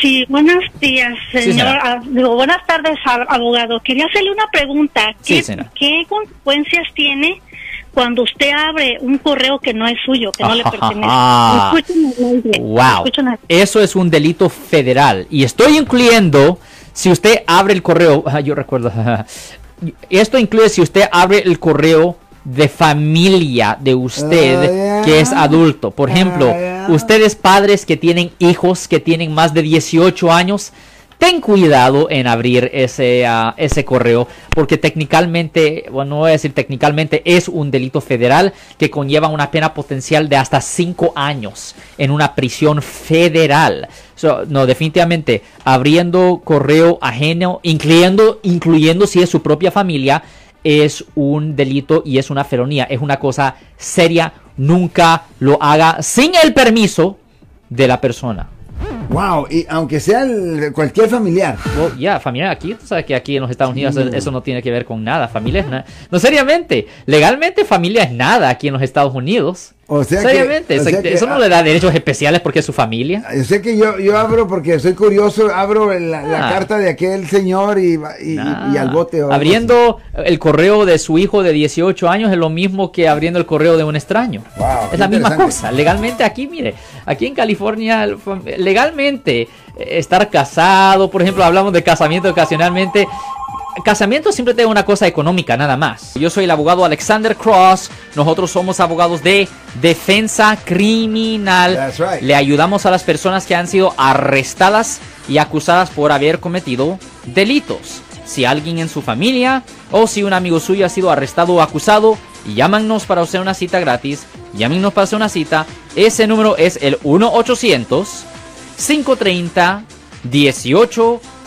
Sí, buenos días, señor. Sí, señora. Ah, digo, buenas tardes, ab- abogado. Quería hacerle una pregunta. ¿Qué, señora. ¿Qué consecuencias tiene cuando usted abre un correo que no es suyo, que no le pertenece? Ah. Wow. Eso es un delito federal. Y estoy incluyendo si usted abre el correo. ah, Yo recuerdo. Esto incluye si usted abre el correo de familia de usted. Que es adulto. Por ejemplo, Ah, ustedes padres que tienen hijos que tienen más de 18 años. Ten cuidado en abrir ese, ah, ese correo porque técnicamente, bueno, no voy a decir técnicamente, es un delito federal que conlleva una pena potencial de hasta 5 años en una prisión federal. So, no, definitivamente, abriendo correo ajeno, incluyendo, incluyendo si es su propia familia, es un delito y es una felonía. Es una cosa seria. Nunca lo haga sin el permiso de la persona. Wow, y aunque sea el- cualquier familiar. Well, ya, familia aquí, tú sabes que aquí en los Estados Unidos eso- eso no tiene que ver con nada. Familia es nada. No, seriamente, legalmente familia es nada aquí en los Estados Unidos. O sea que- seriamente, o eso, sea que- eso no le da derechos especiales porque es su familia. Yo sé que yo, yo abro porque soy curioso, abro la, la Ah. carta de aquel señor y, y, y- y al bote. o Abriendo el correo de su hijo de 18 años es lo mismo que abriendo el correo de un extraño. Wow, es la misma cosa. Legalmente aquí, mire, aquí en California, legalmente, eh, estar casado, por ejemplo, hablamos de casamiento ocasionalmente. Casamiento siempre tiene una cosa económica, nada más. Yo soy el abogado Alexander Cross. Nosotros somos abogados de defensa criminal. Right. Le ayudamos a las personas que han sido arrestadas y acusadas por haber cometido delitos. Si alguien en su familia o si un amigo suyo ha sido arrestado o acusado, llámanos para hacer una cita gratis. Llámenos para hacer una cita. Ese número es el 1-800-530